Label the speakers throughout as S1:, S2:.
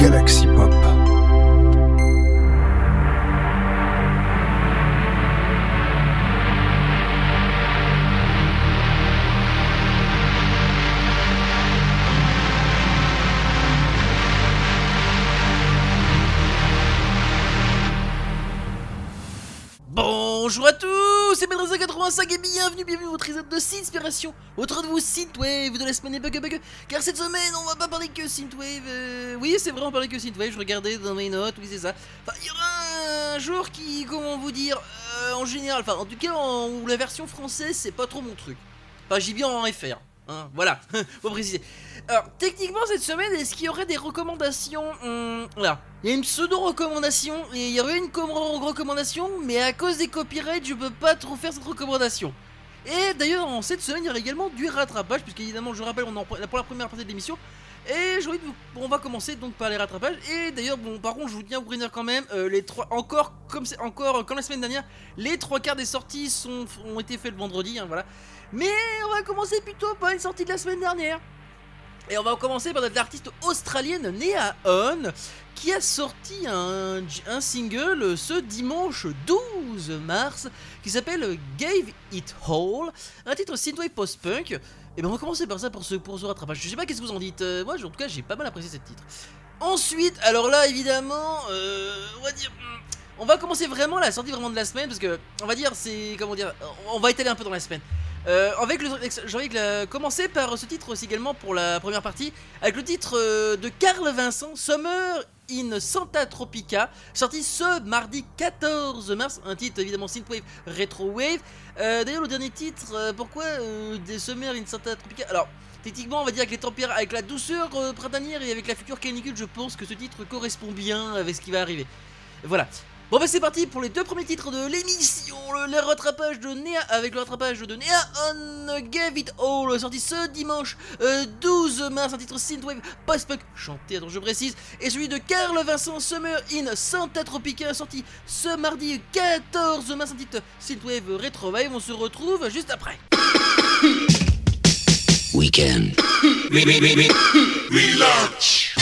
S1: Galaxy
S2: dans votre épisode de vous Synthwave de la semaine bug bug, car cette semaine on va pas parler que Synthwave, euh, oui c'est vrai on parler que Synthwave, je regardais dans mes notes, oui c'est ça, enfin il y aura un jour qui, comment vous dire, euh, en général, enfin en tout cas en, la version française c'est pas trop mon truc, enfin j'y bien en FR, hein, voilà, faut préciser. Alors, techniquement, cette semaine, est-ce qu'il y aurait des recommandations Hum, Voilà. Il y a une pseudo-recommandation, et il y aurait une com- recommandation, mais à cause des copyrights, je peux pas trop faire cette recommandation. Et d'ailleurs, en cette semaine, il y aura également du rattrapage, puisqu'évidemment, je rappelle, on en pour la première partie de l'émission. Et bon, on va commencer donc par les rattrapages. Et d'ailleurs, bon, par contre, je vous tiens à vous quand même, euh, les trois, encore comme c'est encore euh, comme la semaine dernière, les trois quarts des sorties ont été faits le vendredi, hein, voilà. Mais on va commencer plutôt par une sortie de la semaine dernière. Et on va commencer par l'artiste australienne Nea On qui a sorti un, single ce dimanche 12 mars qui s'appelle Gave It All, un titre synthwave post-punk. Et ben on va commencer par ça pour ce, pour ce rattrapage. Je sais pas qu'est-ce que vous en dites, Euh, moi en tout cas j'ai pas mal apprécié ce titre. Ensuite, alors là évidemment, euh, on va dire... On va commencer vraiment la sortie vraiment de la semaine parce que on va dire c'est comment dire on va étaler un peu dans la semaine. Euh, avec j'ai envie de commencer par ce titre aussi également pour la première partie, avec le titre euh, de Carl Vincent, Summer in Santa Tropica, sorti ce mardi 14 mars, un titre évidemment synthwave, retro wave. Euh, D'ailleurs le dernier titre, euh, pourquoi des Summer in Santa Tropica? Alors techniquement on va dire avec les températures, avec la douceur euh, printanière et avec la future canicule, je pense que ce titre correspond bien avec ce qui va arriver. Voilà. Bon bah c'est parti pour les deux premiers titres de l'émission, le, le rattrapage de Nea avec le rattrapage de Nea on Gave It All sorti ce dimanche euh, 12 mars, un titre synthwave post-punk chanté, attends je précise, et celui de Carl Vincent Summer in Santa Tropica sorti ce mardi 14 mars, un titre synthwave retro wave, on se retrouve juste après.
S3: Weekend.
S4: This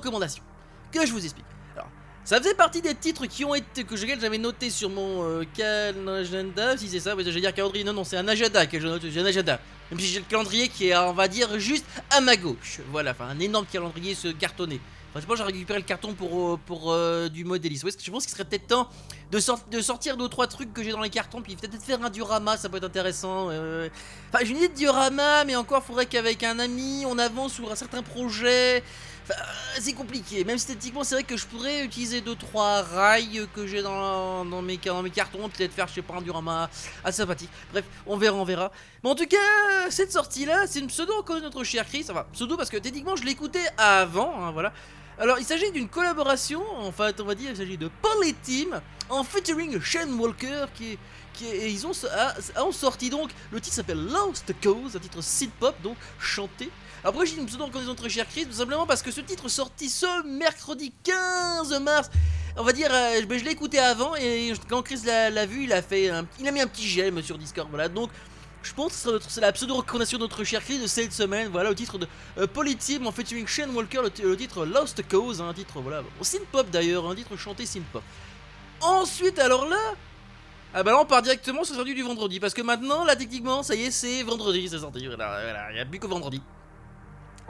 S2: pseudo-recommandation. Que je vous explique. Alors, ça faisait partie des titres qui ont été que j'avais noté sur mon euh, agenda. Si c'est ça, je vais dire calendrier. Non, non, c'est un agenda que un agenda. Même si j'ai le calendrier qui est, on va dire, juste à ma gauche. Voilà, enfin, un énorme calendrier se cartonné. Enfin, je pense que j'ai récupéré le carton pour, euh, pour euh, du modélisme. Ouais, je pense qu'il serait peut-être temps de, sortir deux trois trucs que j'ai dans les cartons, puis peut-être faire un diorama, ça peut être intéressant. Enfin, j'ai une idée de diorama, mais encore, faudrait qu'avec un ami, on avance sur un certain projet. Enfin, c'est compliqué. Même esthétiquement, c'est vrai que je pourrais utiliser deux trois rails que j'ai dans, dans, mes, dans mes cartons, peut-être faire, je sais pas, un diorama assez sympathique. Bref, on verra, on verra. Mais en tout cas, cette sortie-là, c'est une pseudo encore de notre cher Chris. Enfin, pseudo parce que techniquement, je l'écoutais avant, hein, voilà. Alors, il s'agit d'une collaboration, en fait, on va dire, il s'agit de Team en featuring Shane Walker qui qui et ils ont, sorti donc, le titre s'appelle Lost Cause, un titre synth pop, donc chanté. Après, j'ai une pseudo en très cher Chris, tout simplement parce que ce titre sorti ce mercredi 15 mars. On va dire, euh, ben, je l'ai écouté avant et quand Chris l'a vu, il a fait, il a mis un petit j'aime sur Discord. Voilà, donc je pense que c'est la pseudo-recommandation de notre cher Chris de cette semaine, voilà, au titre de euh, Polyteam en featuring Shane Walker, le, titre Lost Cause, un titre, voilà, synth-pop d'ailleurs, un titre chanté synth-pop. Ensuite, alors là, ah là on part directement sur le du vendredi, parce que maintenant, là techniquement, ça y est, c'est vendredi, c'est sorti, il n'y a plus que vendredi.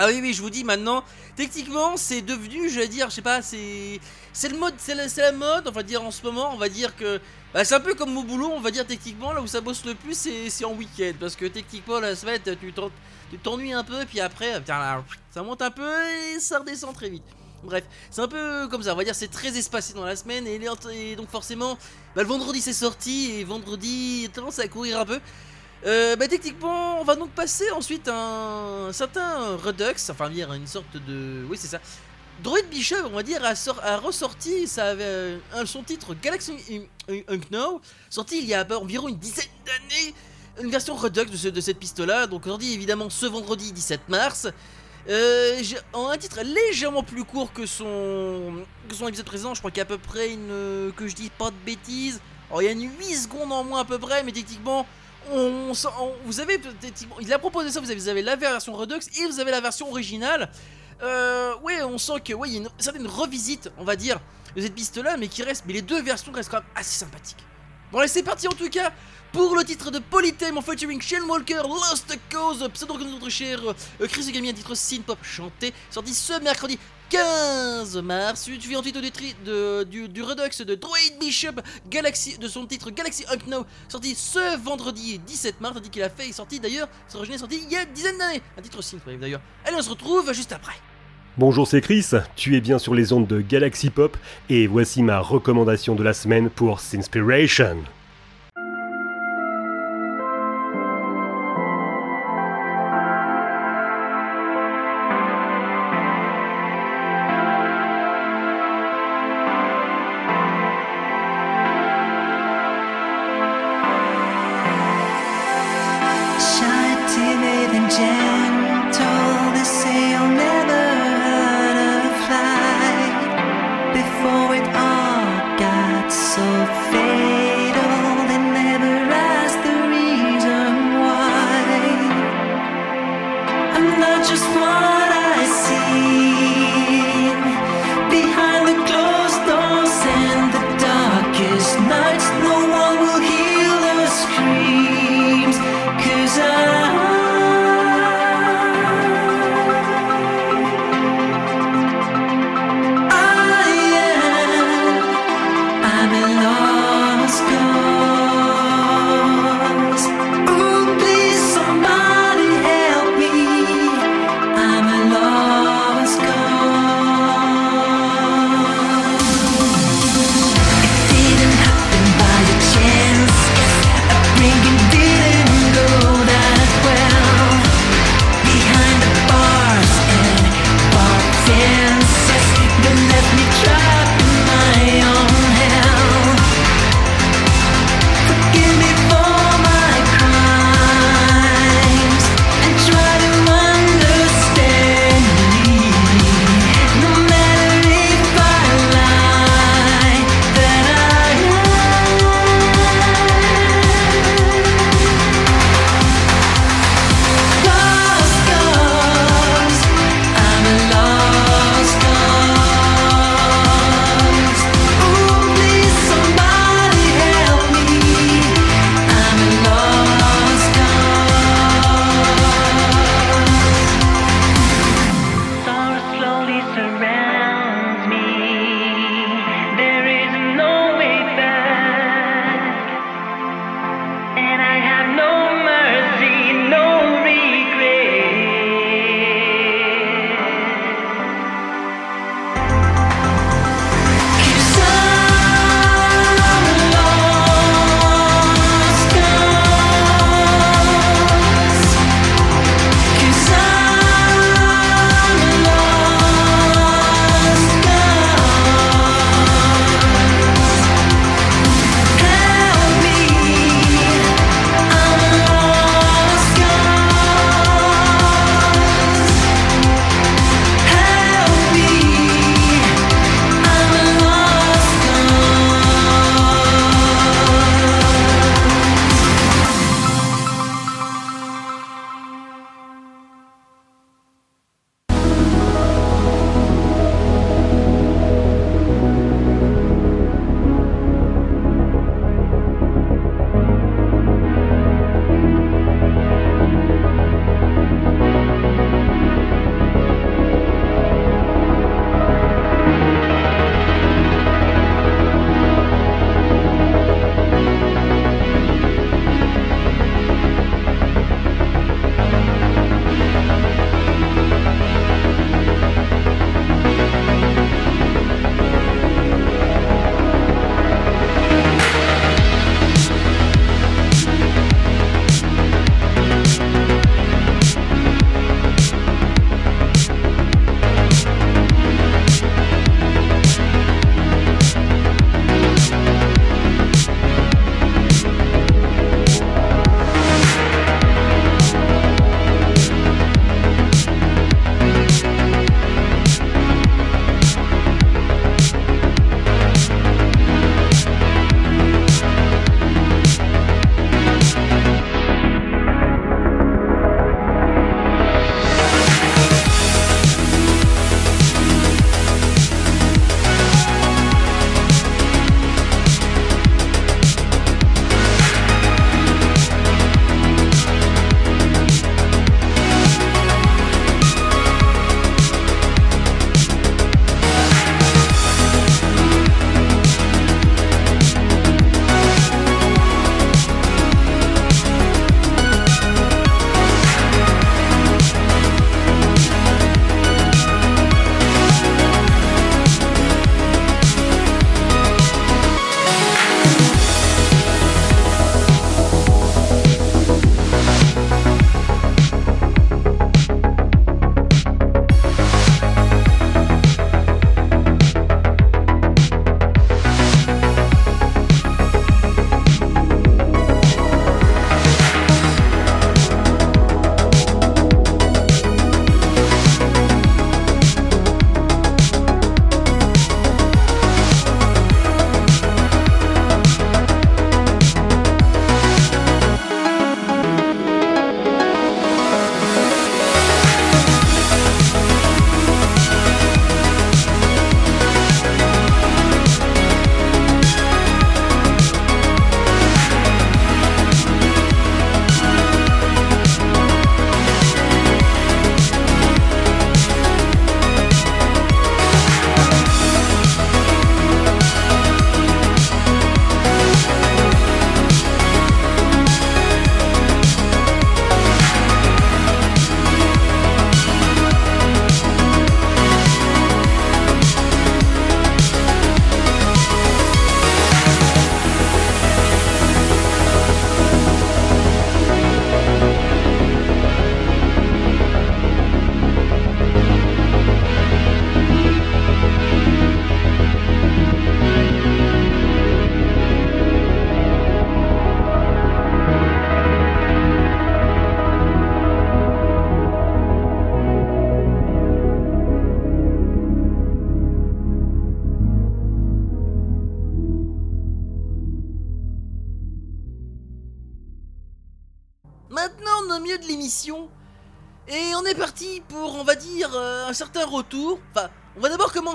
S2: Ah oui, oui, je vous dis maintenant, techniquement, c'est devenu, je vais dire, je sais pas, c'est. C'est le mode, c'est la, mode, on va dire en ce moment, on va dire que. Bah, c'est un peu comme mon boulot, on va dire techniquement, là où ça bosse le plus, c'est en week-end. Parce que techniquement, la semaine, tu t'ennuies un peu, puis après, ça monte un peu et ça redescend très vite. Bref, c'est un peu comme ça, on va dire c'est très espacé dans la semaine et, donc forcément, bah, le vendredi c'est sorti et vendredi tendance à courir un peu. Euh, bah, techniquement, on va donc passer ensuite un, certain Redux, enfin dire une sorte de... Oui c'est ça. Droid Bishop, on va dire, a, ressorti ça avait, euh, son titre Galaxy Unknown, sorti il y a environ une dizaine d'années, une version Redux de, cette piste-là, donc dit évidemment ce vendredi 17 mars. Euh, en un titre légèrement plus court que son, que son épisode présent, je crois qu'il y a à peu près une... que je dis pas de bêtises. Alors il y a une 8 secondes en moins à peu près, mais techniquement on, vous avez il a proposé ça, vous avez, vous avez, la version Redux et vous avez la version originale. Euh, ouais, on sent que ouais, il y a une certaine revisite, on va dire, de cette piste là, mais qui reste, mais les deux versions restent quand même assez sympathiques. Bon allez, c'est parti en tout cas pour le titre de Polythème en featuring Shane Walker, Lost Cause, pseudo de notre cher euh, Chris Ugami, un titre synth pop chanté, sorti ce mercredi 15 mars. Tu ensuite au de, du, du, Redux de Droid Bishop Galaxy, de son titre Galaxy Now sorti ce vendredi 17 mars, tandis qu'il a fait, est sorti d'ailleurs, original sorti il y a une dizaine d'années. Un titre synthwave d'ailleurs. Allez, on se retrouve juste après.
S1: Bonjour, c'est Chris, tu es bien sur les ondes de Galaxy Pop, et voici ma recommandation de la semaine pour Sinspiration.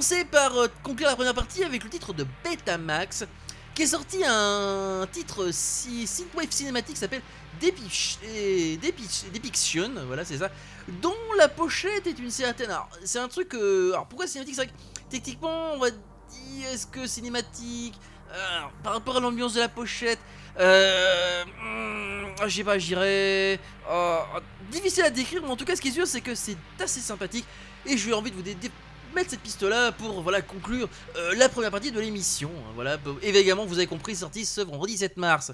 S2: Commencer par euh, conclure la première partie avec le titre de Betamax, qui est sorti un titre si, synthwave cinématique s'appelle Depiction, voilà c'est ça, dont la pochette est une certaine. Alors, c'est un truc. Euh, alors, pourquoi cinématique? C'est vrai que techniquement, on va dire, est-ce que cinématique? Par rapport à l'ambiance de la pochette, euh, hmm, je sais pas, j'irais. Oh, difficile à décrire, mais en tout cas, ce qui est sûr, c'est que c'est assez sympathique. Et j'ai envie de vous mettre cette piste là pour voilà conclure euh, la première partie de l'émission. Hein, voilà, évidemment, vous avez compris, sortie ce vendredi 7 mars.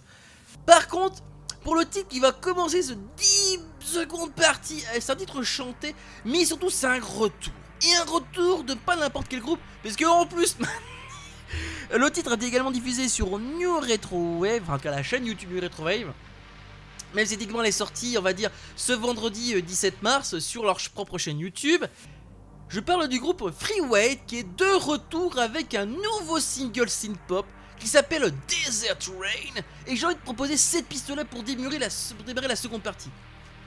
S2: Par contre, pour le titre qui va commencer ce 10 secondes partie, c'est un titre chanté, mais surtout c'est un retour. Et un retour de pas n'importe quel groupe, parce que en plus. Le titre a été également diffusé sur New Retro Wave, enfin la chaîne YouTube New Retro Wave. Même si elle est on va dire, ce vendredi 17 euh, mars sur leur propre chaîne YouTube. Je parle du groupe Freeweight qui est de retour avec un nouveau single synth-pop qui s'appelle Desert Rain et j'ai envie de proposer cette piste-là pour démarrer la, seconde partie.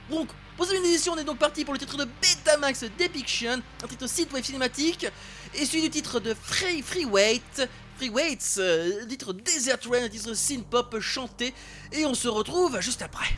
S2: Donc, pour cette édition, on est donc parti pour le titre de Betamax Depiction, un titre synthwave cinématique, et celui du titre de Free Free Weights, euh, titre Desert Rain, titre synth pop chanté, et on se retrouve juste après.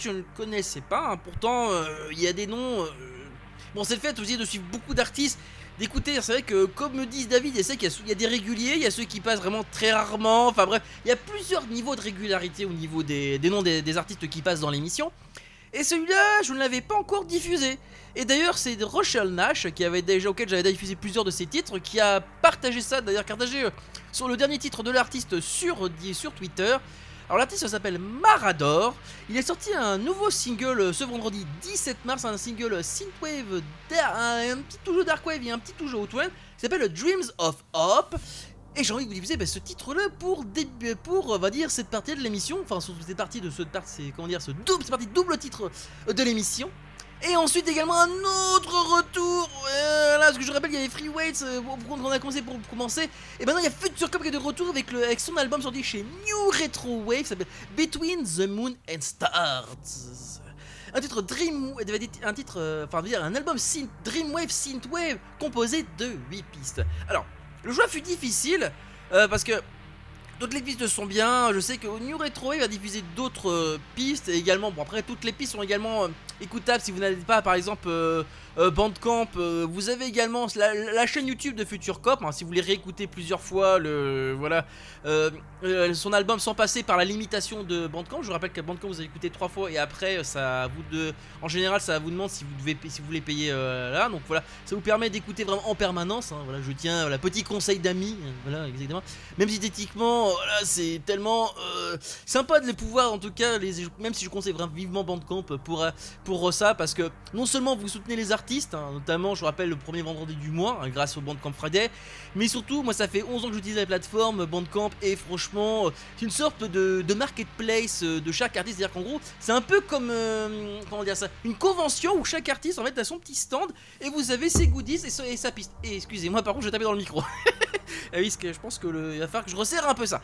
S2: je ne connaissais pas, hein, pourtant euh, il y a des noms. euh, Bon c'est le fait aussi de suivre beaucoup d'artistes, d'écouter. C'est vrai que comme me disent David, il y y a des réguliers, il y a ceux qui passent vraiment très rarement. Enfin bref, il y a plusieurs niveaux de régularité au niveau des, noms des, artistes qui passent dans l'émission. Et celui-là, je ne l'avais pas encore diffusé. Et d'ailleurs, c'est Rochelle Nash qui avait déjà auquel j'avais diffusé plusieurs de ses titres, qui a partagé ça, d'ailleurs partagé euh, sur le dernier titre de l'artiste sur, sur Twitter. Alors l'artiste s'appelle Marador. Il est sorti un nouveau single euh, ce vendredi 17 mars, un single synthwave, un, petit touche darkwave et un petit touche outwave, qui s'appelle Dreams of Hope. Et j'ai envie de vous diffuser bah, ce titre-là pour, pour, on va dire, cette partie de l'émission. Enfin, cette partie de ce, comment dire, ce double, cette partie double titre euh, de l'émission. Et ensuite également un autre retour. Euh, là, parce que je rappelle, il y avait Free Weights euh, pour- qu'on a commencé pour commencer. Et maintenant, il y a Future Cop qui est de retour avec, son album sorti chez New Retro Wave, qui s'appelle Between the Moon and Stars. un titre Dream, un titre, euh, enfin, un album synth, Dreamwave Synthwave composé de 8 pistes. Alors, le choix fut difficile euh, parce que toutes les pistes sont bien. Je sais que New Retro Wave va diffuser d'autres pistes également. Bon, après, toutes les pistes sont également écoutables si vous n'avez pas, par exemple, euh, euh, Bandcamp. euh, vous avez également la, la chaîne YouTube de Future Cop. hein, si vous voulez réécouter plusieurs fois le voilà son album sans passer par la limitation de Bandcamp. Je vous rappelle qu'à Bandcamp vous avez écouté trois fois et après ça vous de, en général ça vous demande si vous devez si vous voulez payer là. Donc voilà, ça vous permet d'écouter vraiment en permanence. hein, voilà, je tiens voilà petit conseil d'amis. Voilà exactement. Même si techniquement, voilà, c'est tellement sympa de les pouvoir, en tout cas, les, même si je conseille vraiment vivement Bandcamp pour, pour ça, parce que non seulement vous soutenez les artistes, hein, notamment, je vous rappelle, le premier vendredi du mois, hein, grâce au Bandcamp Friday, mais surtout, moi, ça fait 11 ans que j'utilise la plateforme Bandcamp, et franchement, euh, c'est une sorte de, marketplace euh, de chaque artiste, c'est-à-dire qu'en gros, c'est un peu comme, euh, comment dire ça, une convention où chaque artiste, en fait, a son petit stand, et vous avez ses goodies et, sa- piste. Et excusez-moi, par contre, je vais dans le micro. Ah oui, que je pense que le... il va falloir que je resserre un peu ça.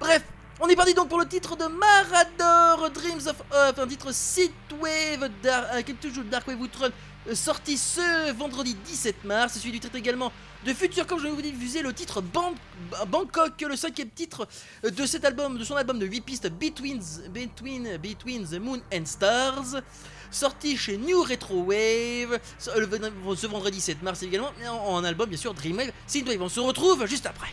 S2: Bref, on est parti donc pour le titre de Marador Dreams of Earth, un titre Synthwave, euh, qui est toujours Darkwave Outrun, euh, sorti ce vendredi 17 mars. Celui du titre également de Future comme je vais vous diffuser le titre Ban- Bangkok, le cinquième titre euh, de cet album, de son album de 8 pistes Between, Between, Between the Moon and Stars. Sorti chez New Retro Wave ce vendredi 7 mars également, en album bien sûr Dreamwave, Synthwave. On se retrouve juste après.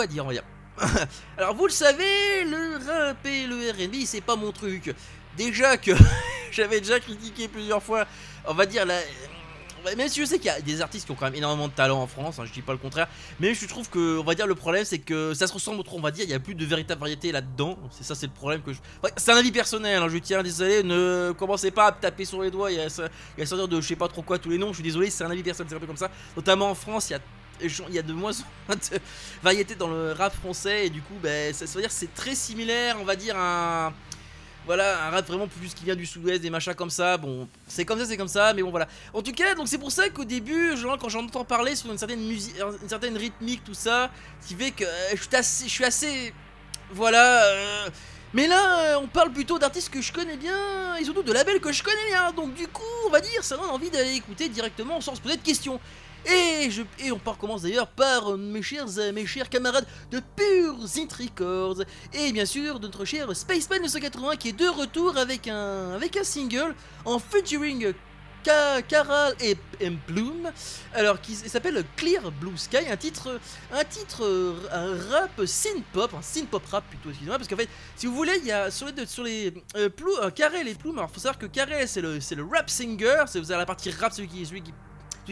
S2: À dire, on va. Alors vous le savez, le rap et le R&B, c'est pas mon truc. Déjà que j'avais déjà critiqué plusieurs fois, on va dire la... Même si je sais qu'il y a des artistes qui ont quand même énormément de talent en France, hein, je dis pas le contraire, mais je trouve que, on va dire, le problème c'est que ça se ressemble trop, on va dire, il y a plus de véritable variété là-dedans. C'est ça, c'est le problème que je. C'est un avis personnel, hein, je tiens, désolé, ne commencez pas à me taper sur les doigts, y a sortir de je sais pas trop quoi tous les noms, je suis désolé, c'est un avis personnel, c'est un peu comme ça. Notamment en France, il y a. Il y a de moins en moins de variété dans le rap français et du coup, ben, ça, dire c'est très similaire, on va dire, un, voilà, un rap vraiment plus qui vient du sud-ouest, des machins comme ça. Bon, c'est comme ça, c'est comme ça, mais bon voilà. En tout cas, donc c'est pour ça qu'au début, quand j'entends parler sur une certaine musique, une certaine rythmique, tout ça, qui fait que euh, je suis assez, je suis assez, voilà. euh, mais là, euh, on parle plutôt d'artistes que je connais bien et surtout de labels que je connais bien. Donc du coup, on va dire, ça donne envie d'aller écouter directement sans se poser de questions. Et, je, et on part, commence d'ailleurs par euh, mes chers, euh, mes chers camarades de Pure Zint Records et bien sûr notre cher Spaceman 1980 qui est de retour avec un, avec un single en featuring Caral et, et Bloom. Alors qui s'appelle Clear Blue Sky un titre un titre euh, rap synth pop un synth pop rap plutôt excusez-moi parce qu'en fait si vous voulez il y a sur les sur les euh, Carrel et Plume alors faut savoir que Carrel c'est le le rap singer c'est vous avez la partie rap celui qui celui qui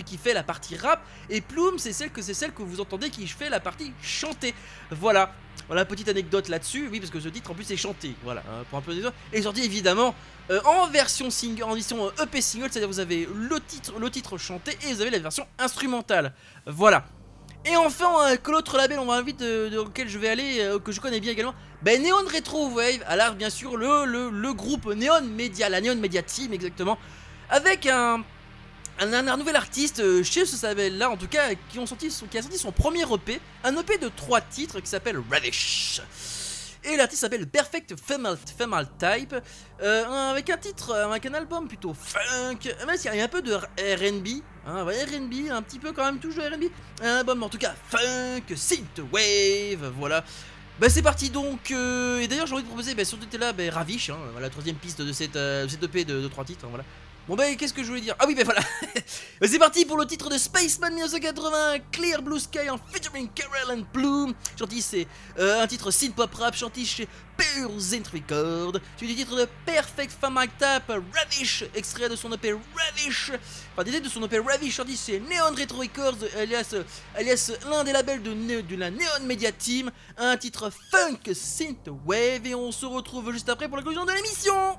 S2: qui fait la partie rap et Plume c'est celle que c'est celle que vous entendez qui fait la partie chantée. Voilà. Voilà, petite anecdote là-dessus, oui, parce que ce titre en plus est chanté, voilà, hein, pour un peu des autres. Et sorti évidemment euh, en version single, en version euh, EP single, c'est-à-dire vous avez le titre, le titre chanté et vous avez la version instrumentale, voilà. Et enfin, euh, que l'autre label, on va vite, euh, dans lequel je vais aller, que je connais bien également, ben Neon Retro Wave, alors bien sûr le, le, le groupe Neon Media, la Neon Media Team exactement, avec un, un, nouvel artiste euh, chez ce label là en tout cas qui, a sorti son premier EP un EP de trois titres qui s'appelle Ravish et l'artiste s'appelle Perfect Female, Type. Euh, avec un titre euh, avec un album plutôt funk. Même s'il y a un peu de R&B hein, R&B un petit peu quand même de R&B un album en tout cas funk synthwave voilà. Bah c'est parti donc euh, et d'ailleurs j'ai envie de proposer bah, surtout là bah, Ravish hein, la troisième piste de cette, euh, EP de, de trois titres hein, voilà Bon bah qu'est-ce que je voulais dire? Ah oui bah voilà. Bah, C'est parti pour le titre de Spaceman 1980 Clear Blue Sky en featuring Carol and Bloom. Chanty c'est euh, un titre synth pop rap chanté chez Pure Zint Record Suivi du titre de Perfect Family Tap Ravish extrait de son EP Ravish. Enfin des de son EP Ravish chanté chez Neon Retro Records alias, alias l'un des labels de, de la Neon Media Team. Un titre funk synth wave et on se retrouve juste après pour la conclusion de l'émission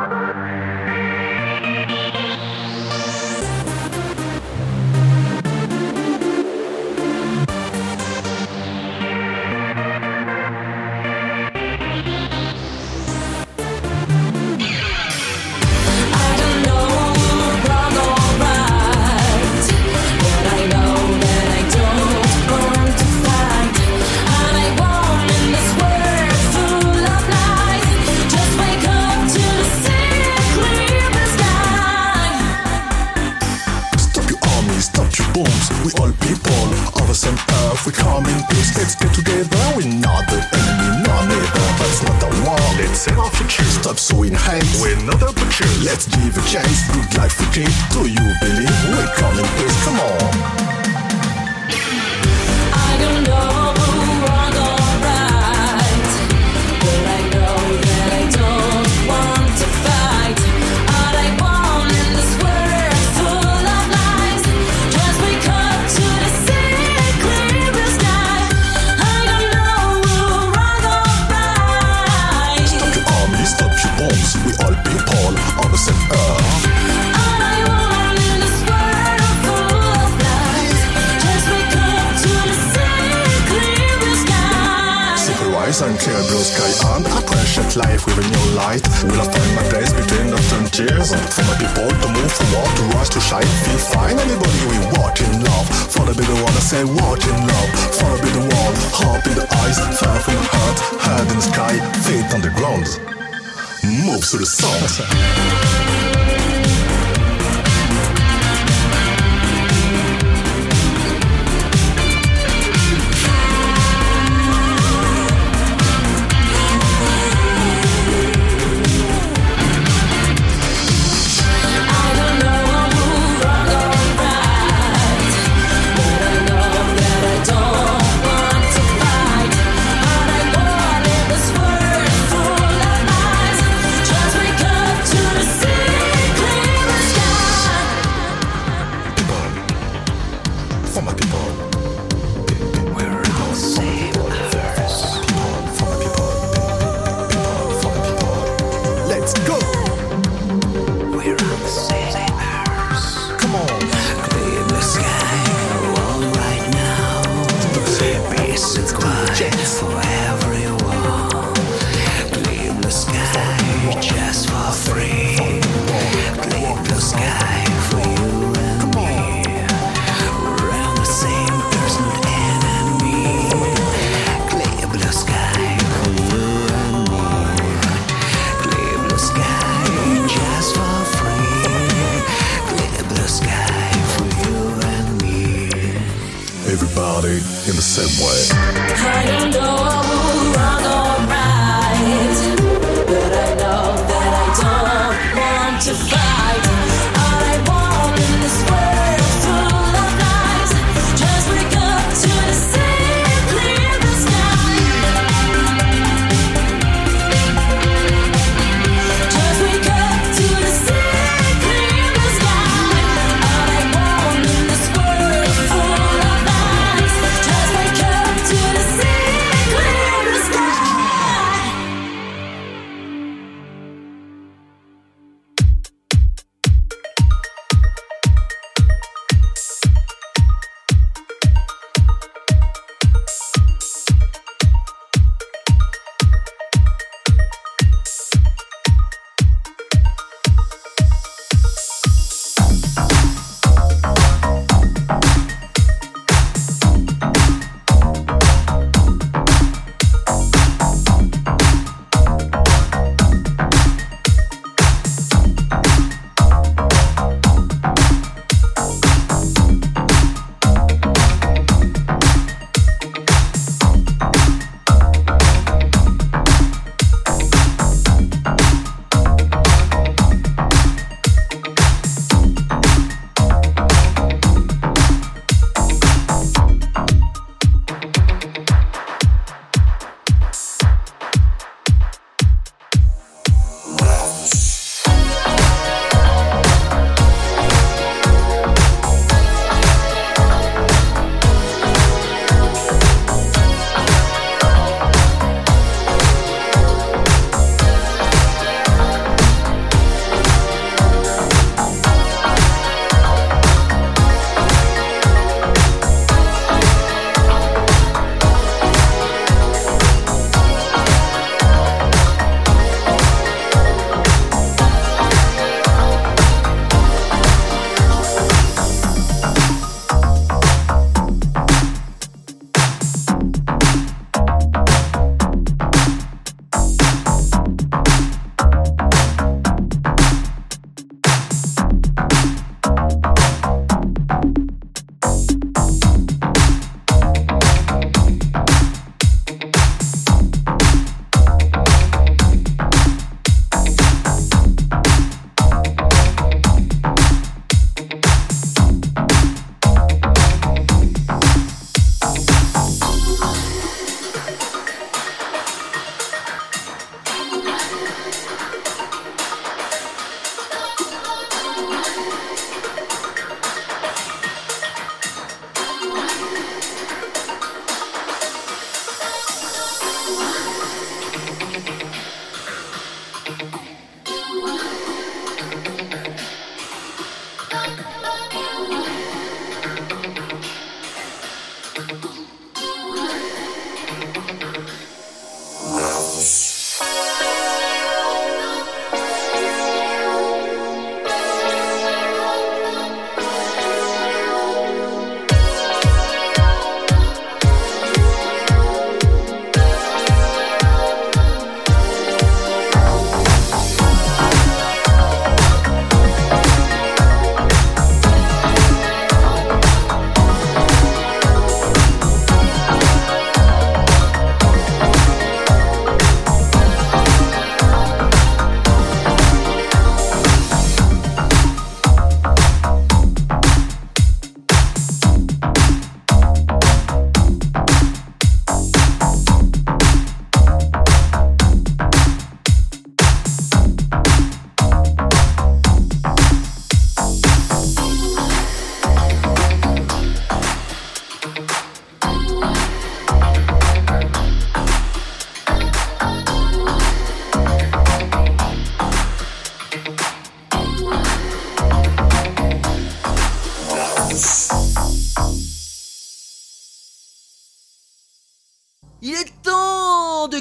S5: Let's give a chance. Good life we keep. Do you believe we come in peace? Come on. Light. Will I find my place between the frontiers? For my people to move from forward, to rise, to shine, feel fine. Anybody we walk in love. For the bigger one, I say walk in love. For the bigger one, heart in the eyes, fire from the heart, head in the sky, feet on the ground. Move to the sound.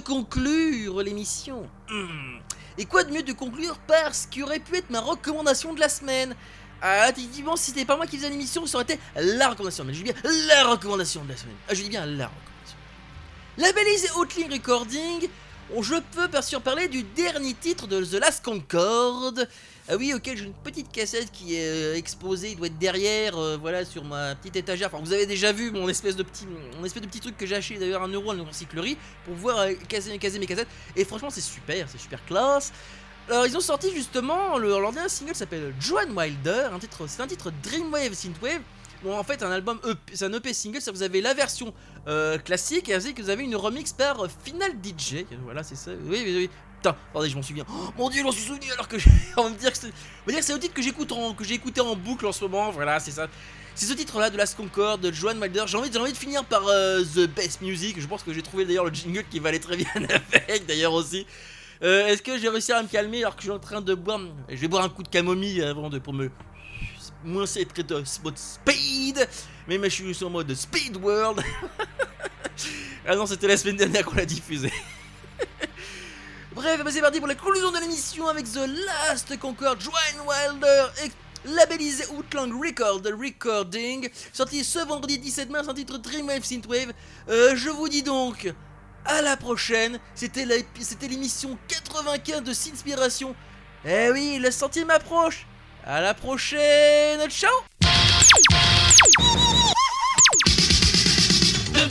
S2: Conclure l'émission. Et quoi de mieux de conclure par ce qui aurait pu être ma recommandation de la semaine? Ah, effectivement, si c'était pas moi qui faisais l'émission, ça aurait été la recommandation. Mais je dis bien la recommandation de la semaine. Ah, je dis bien la recommandation. Labellisé Outling Recording, je peux bien sûr parler du dernier titre de The Last Concorde, Ah oui, auquel j'ai une petite cassette qui est euh, exposée, il doit être derrière, euh, voilà, sur ma petite étagère. Enfin, vous avez déjà vu mon espèce de petit, mon espèce de petit truc que j'ai acheté d'ailleurs un euro à la recyclerie pour pouvoir euh, caser, caser mes cassettes. Et franchement, c'est super, c'est super classe. Alors, ils ont sorti justement le- leur dernier single s'appelle Joan Wilder, un titre, c'est un titre Dreamwave Synthwave. Bon, en fait, un album EP, c'est un EP single, ça vous avez la version classique et ainsi que vous avez une remix par Final DJ. Voilà, c'est ça. Oui, oui, oui. Putain, attendez, je m'en souviens. Oh, mon dieu, j'en suis souvenu alors que j'ai on va dire que c'est, c'est le titre que j'écoute en, que j'ai écouté en boucle en ce moment. Voilà, c'est ça. C'est ce titre-là de Last Concorde de Joan Wilder. J'ai envie, j'ai envie de finir par euh, The Best Music. Je pense que j'ai trouvé d'ailleurs le jingle qui va aller très bien avec, d'ailleurs aussi. Euh, Est-ce que j'ai réussi à me calmer alors que je suis en train de boire Je vais boire un coup de camomille avant de pour me moins être de mode speed. Mais moi, je suis sur mode speed world. ah non, c'était la semaine dernière qu'on l'a diffusé. Bref, bah c'est parti pour la conclusion de l'émission avec The Last Concorde, Joan Wilder, labellisé Outland Record Recording, sorti ce vendredi 17 mars, un titre Dreamwave Synthwave. Euh, je vous dis donc à la prochaine. C'était l'émission 95 de Sinspiration. Eh oui, le centième approche. À la prochaine. Ciao.
S5: Pop,